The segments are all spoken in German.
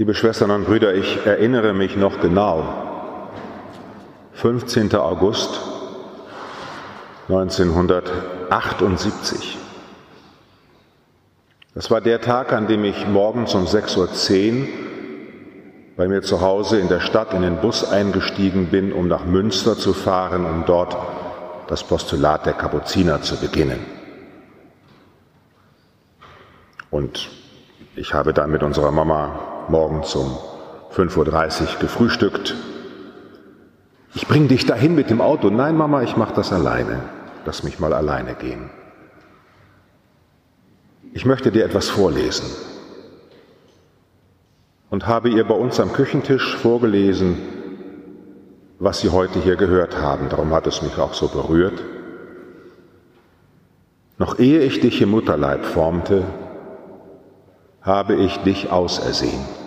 Liebe Schwestern und Brüder, ich erinnere mich noch genau. 15. August 1978. Das war der Tag, an dem ich morgens um 6.10 Uhr bei mir zu Hause in der Stadt in den Bus eingestiegen bin, um nach Münster zu fahren, um dort das Postulat der Kapuziner zu beginnen. Und ich habe dann mit unserer Mama morgens um 5.30 Uhr gefrühstückt. Ich bringe dich dahin mit dem Auto. Nein, Mama, ich mache das alleine. Lass mich mal alleine gehen. Ich möchte dir etwas vorlesen und habe ihr bei uns am Küchentisch vorgelesen, was Sie heute hier gehört haben. Darum hat es mich auch so berührt. Noch ehe ich dich im Mutterleib formte, habe ich dich ausersehen.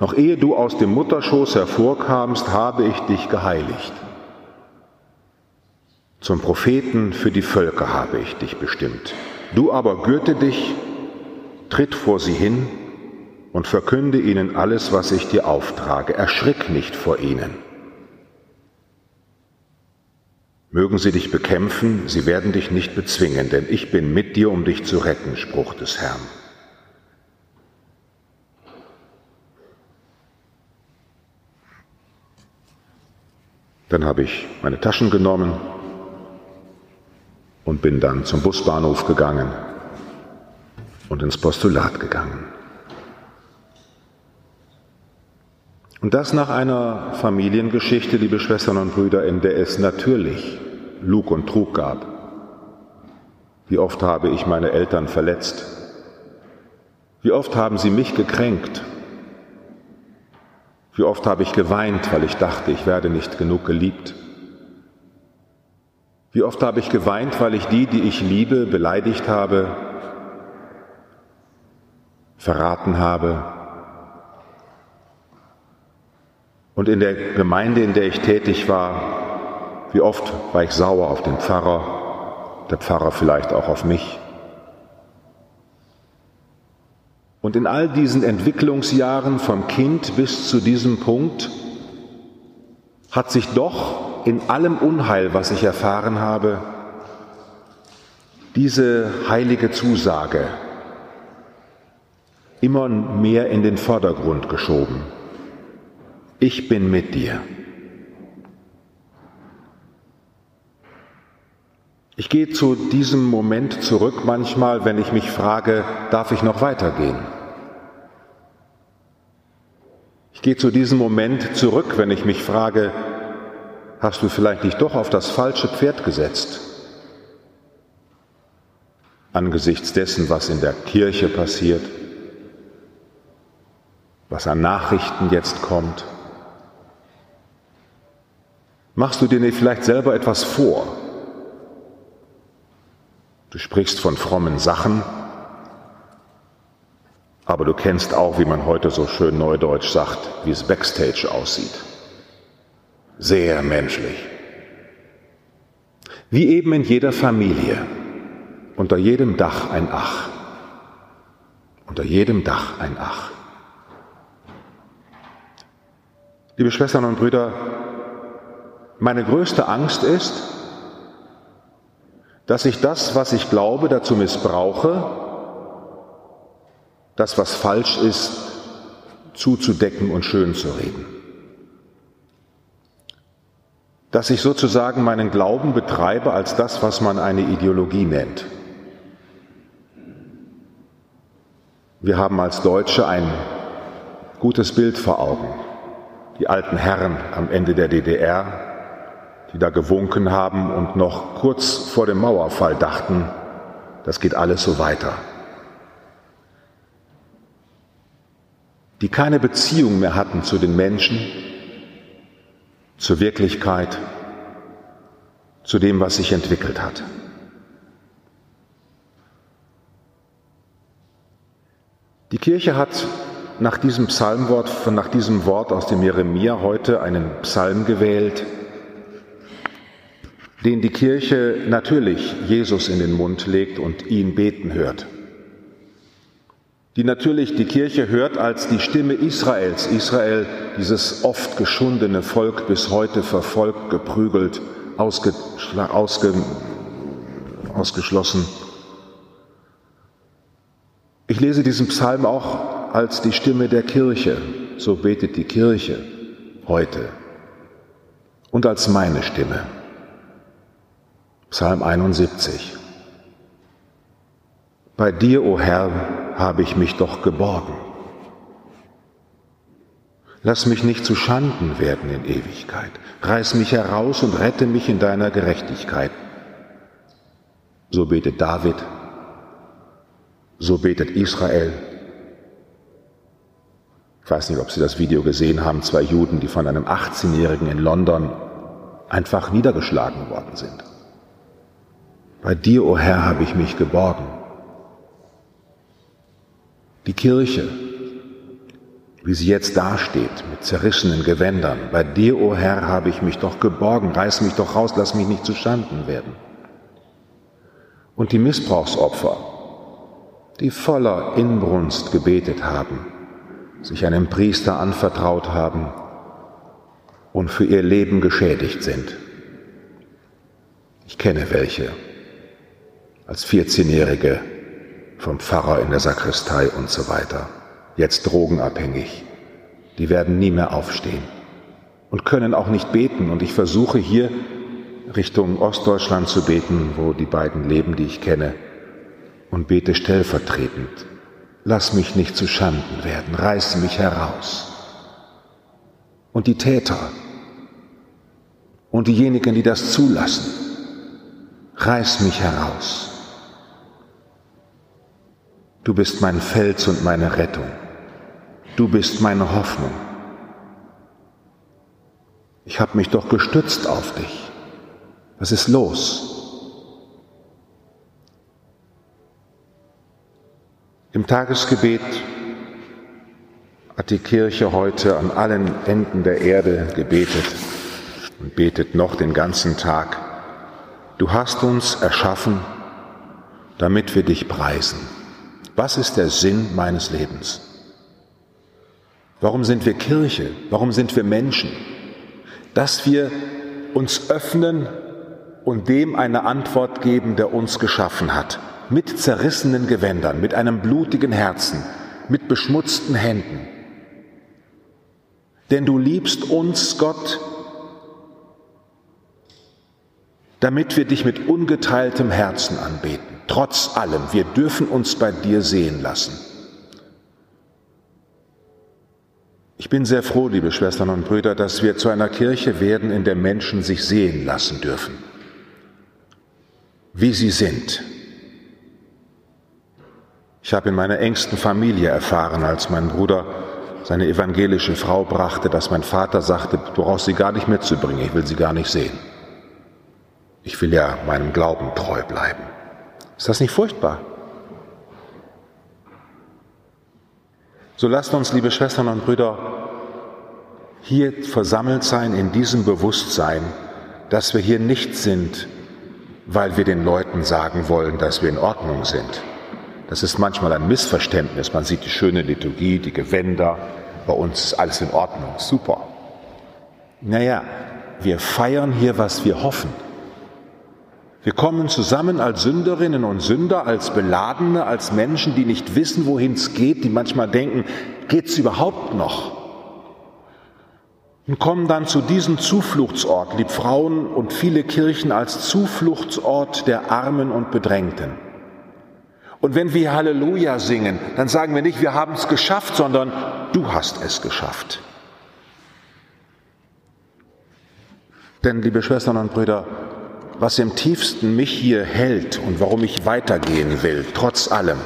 Noch ehe du aus dem Mutterschoß hervorkamst, habe ich dich geheiligt. Zum Propheten für die Völker habe ich dich bestimmt. Du aber gürte dich, tritt vor sie hin und verkünde ihnen alles, was ich dir auftrage. Erschrick nicht vor ihnen. Mögen sie dich bekämpfen, sie werden dich nicht bezwingen, denn ich bin mit dir, um dich zu retten, Spruch des Herrn. Dann habe ich meine Taschen genommen und bin dann zum Busbahnhof gegangen und ins Postulat gegangen. Und das nach einer Familiengeschichte, liebe Schwestern und Brüder, in der es natürlich Lug und Trug gab. Wie oft habe ich meine Eltern verletzt? Wie oft haben sie mich gekränkt? Wie oft habe ich geweint, weil ich dachte, ich werde nicht genug geliebt? Wie oft habe ich geweint, weil ich die, die ich liebe, beleidigt habe, verraten habe? Und in der Gemeinde, in der ich tätig war, wie oft war ich sauer auf den Pfarrer, der Pfarrer vielleicht auch auf mich? Und in all diesen Entwicklungsjahren vom Kind bis zu diesem Punkt hat sich doch in allem Unheil, was ich erfahren habe, diese heilige Zusage immer mehr in den Vordergrund geschoben. Ich bin mit dir. Ich gehe zu diesem Moment zurück manchmal, wenn ich mich frage, darf ich noch weitergehen? Ich gehe zu diesem Moment zurück, wenn ich mich frage, hast du vielleicht dich doch auf das falsche Pferd gesetzt? Angesichts dessen, was in der Kirche passiert, was an Nachrichten jetzt kommt. Machst du dir nicht vielleicht selber etwas vor? Du sprichst von frommen Sachen, aber du kennst auch, wie man heute so schön neudeutsch sagt, wie es backstage aussieht. Sehr menschlich. Wie eben in jeder Familie, unter jedem Dach ein Ach. Unter jedem Dach ein Ach. Liebe Schwestern und Brüder, meine größte Angst ist, dass ich das, was ich glaube, dazu missbrauche, das, was falsch ist, zuzudecken und schön zu reden. Dass ich sozusagen meinen Glauben betreibe als das, was man eine Ideologie nennt. Wir haben als Deutsche ein gutes Bild vor Augen. Die alten Herren am Ende der DDR, die da gewunken haben und noch kurz vor dem Mauerfall dachten, das geht alles so weiter. Die keine Beziehung mehr hatten zu den Menschen, zur Wirklichkeit, zu dem, was sich entwickelt hat. Die Kirche hat nach diesem Psalmwort, nach diesem Wort aus dem Jeremia heute einen Psalm gewählt, den die Kirche natürlich Jesus in den Mund legt und ihn beten hört. die natürlich die Kirche hört als die Stimme Israels. Israel, dieses oft geschundene Volk, bis heute verfolgt, geprügelt, ausge, ausge, ausgeschlossen. Ich lese diesen Psalm auch als die Stimme der Kirche. So betet die Kirche heute. Und als meine Stimme. Psalm 71. Bei dir, o oh Herr, habe ich mich doch geborgen. Lass mich nicht zu Schanden werden in Ewigkeit. Reiß mich heraus und rette mich in deiner Gerechtigkeit. So betet David, so betet Israel. Ich weiß nicht, ob Sie das Video gesehen haben, zwei Juden, die von einem 18-Jährigen in London einfach niedergeschlagen worden sind. Bei dir, o oh Herr, habe ich mich geborgen. Die Kirche, wie sie jetzt dasteht, mit zerrissenen Gewändern, bei dir, o oh Herr, habe ich mich doch geborgen, reiß mich doch raus, lass mich nicht zu Schanden werden. Und die Missbrauchsopfer, die voller Inbrunst gebetet haben, sich einem Priester anvertraut haben und für ihr Leben geschädigt sind. Ich kenne welche als 14-Jährige vom Pfarrer in der Sakristei und so weiter, jetzt drogenabhängig. Die werden nie mehr aufstehen und können auch nicht beten. Und ich versuche hier Richtung Ostdeutschland zu beten, wo die beiden leben, die ich kenne, und bete stellvertretend. Lass mich nicht zu Schanden werden, reiß mich heraus. Und die Täter und diejenigen, die das zulassen, reiß mich heraus. Du bist mein Fels und meine Rettung. Du bist meine Hoffnung. Ich habe mich doch gestützt auf dich. Was ist los? Im Tagesgebet hat die Kirche heute an allen Enden der Erde gebetet und betet noch den ganzen Tag. Du hast uns erschaffen, damit wir dich preisen. Was ist der Sinn meines Lebens? Warum sind wir Kirche? Warum sind wir Menschen? Dass wir uns öffnen und dem eine Antwort geben, der uns geschaffen hat. Mit zerrissenen Gewändern, mit einem blutigen Herzen, mit beschmutzten Händen. Denn du liebst uns, Gott, damit wir dich mit ungeteiltem Herzen anbeten. Trotz allem, wir dürfen uns bei dir sehen lassen. Ich bin sehr froh, liebe Schwestern und Brüder, dass wir zu einer Kirche werden, in der Menschen sich sehen lassen dürfen, wie sie sind. Ich habe in meiner engsten Familie erfahren, als mein Bruder seine evangelische Frau brachte, dass mein Vater sagte, du brauchst sie gar nicht mitzubringen, ich will sie gar nicht sehen. Ich will ja meinem Glauben treu bleiben. Ist das nicht furchtbar? So lasst uns, liebe Schwestern und Brüder, hier versammelt sein in diesem Bewusstsein, dass wir hier nicht sind, weil wir den Leuten sagen wollen, dass wir in Ordnung sind. Das ist manchmal ein Missverständnis. Man sieht die schöne Liturgie, die Gewänder, bei uns ist alles in Ordnung, super. Naja, wir feiern hier, was wir hoffen. Wir kommen zusammen als Sünderinnen und Sünder, als Beladene, als Menschen, die nicht wissen, wohin es geht, die manchmal denken, geht's überhaupt noch? Und kommen dann zu diesem Zufluchtsort, lieb Frauen und viele Kirchen als Zufluchtsort der Armen und Bedrängten. Und wenn wir Halleluja singen, dann sagen wir nicht, wir haben es geschafft, sondern du hast es geschafft. Denn, liebe Schwestern und Brüder, was im tiefsten mich hier hält und warum ich weitergehen will, trotz allem.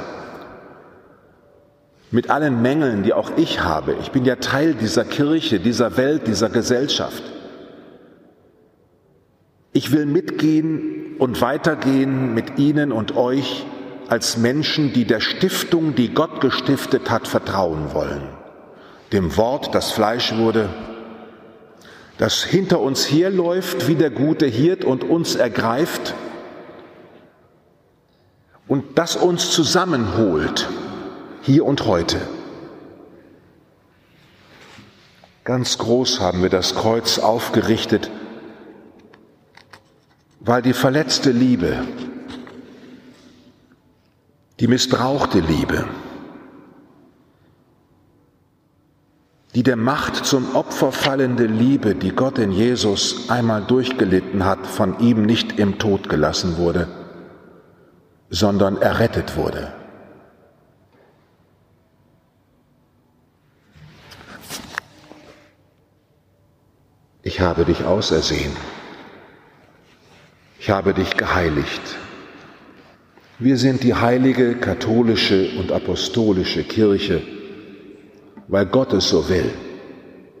Mit allen Mängeln, die auch ich habe. Ich bin ja Teil dieser Kirche, dieser Welt, dieser Gesellschaft. Ich will mitgehen und weitergehen mit Ihnen und euch als Menschen, die der Stiftung, die Gott gestiftet hat, vertrauen wollen. Dem Wort, das Fleisch wurde, das hinter uns herläuft wie der gute Hirt und uns ergreift und das uns zusammenholt hier und heute. Ganz groß haben wir das Kreuz aufgerichtet, weil die verletzte Liebe, die missbrauchte Liebe, die der Macht zum Opfer fallende Liebe, die Gott in Jesus einmal durchgelitten hat, von ihm nicht im Tod gelassen wurde, sondern errettet wurde. Ich habe dich ausersehen. Ich habe dich geheiligt. Wir sind die heilige katholische und apostolische Kirche weil Gott es so will.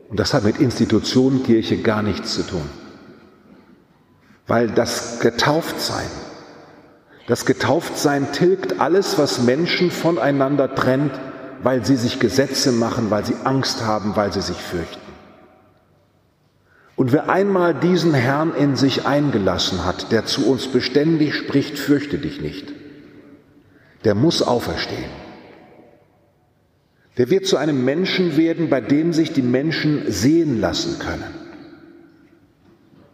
Und das hat mit Institutionen Kirche gar nichts zu tun. Weil das Getauftsein, das Getauftsein tilgt alles, was Menschen voneinander trennt, weil sie sich Gesetze machen, weil sie Angst haben, weil sie sich fürchten. Und wer einmal diesen Herrn in sich eingelassen hat, der zu uns beständig spricht, fürchte dich nicht, der muss auferstehen der wird zu einem Menschen werden, bei dem sich die Menschen sehen lassen können.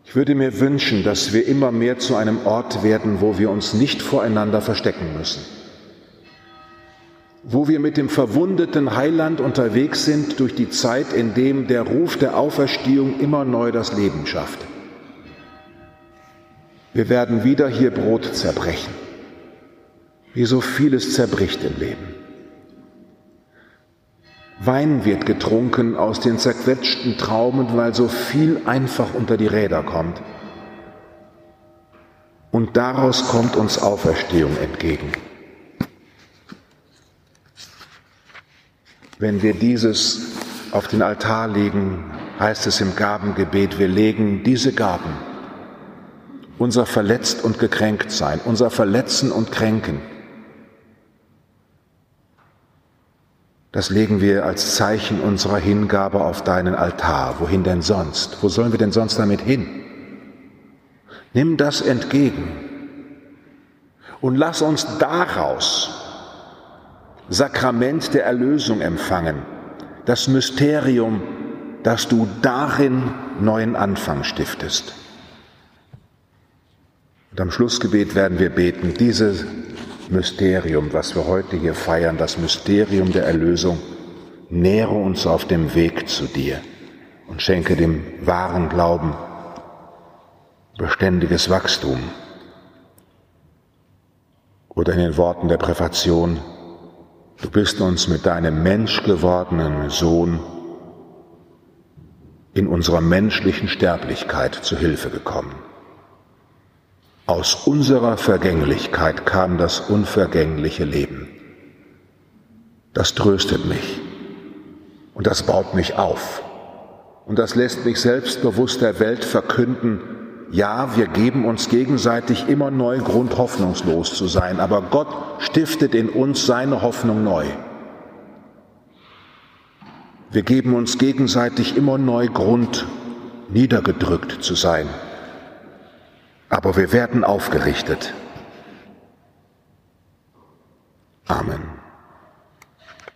Ich würde mir wünschen, dass wir immer mehr zu einem Ort werden, wo wir uns nicht voreinander verstecken müssen, wo wir mit dem verwundeten Heiland unterwegs sind durch die Zeit, in dem der Ruf der Auferstehung immer neu das Leben schafft. Wir werden wieder hier Brot zerbrechen, wie so vieles zerbricht im Leben. Wein wird getrunken aus den zerquetschten Traumen, weil so viel einfach unter die Räder kommt. Und daraus kommt uns Auferstehung entgegen. Wenn wir dieses auf den Altar legen, heißt es im Gabengebet, wir legen diese Gaben, unser Verletzt und gekränkt sein, unser Verletzen und Kränken, Das legen wir als Zeichen unserer Hingabe auf deinen Altar. Wohin denn sonst? Wo sollen wir denn sonst damit hin? Nimm das entgegen und lass uns daraus Sakrament der Erlösung empfangen, das Mysterium, dass du darin neuen Anfang stiftest. Und am Schlussgebet werden wir beten, diese Mysterium, was wir heute hier feiern, das Mysterium der Erlösung, nähre uns auf dem Weg zu dir und schenke dem wahren Glauben beständiges Wachstum. Oder in den Worten der Präfation, du bist uns mit deinem menschgewordenen Sohn in unserer menschlichen Sterblichkeit zu Hilfe gekommen. Aus unserer Vergänglichkeit kam das unvergängliche Leben. Das tröstet mich und das baut mich auf und das lässt mich selbstbewusst der Welt verkünden, ja, wir geben uns gegenseitig immer neu Grund, hoffnungslos zu sein, aber Gott stiftet in uns seine Hoffnung neu. Wir geben uns gegenseitig immer neu Grund, niedergedrückt zu sein aber wir werden aufgerichtet. Amen.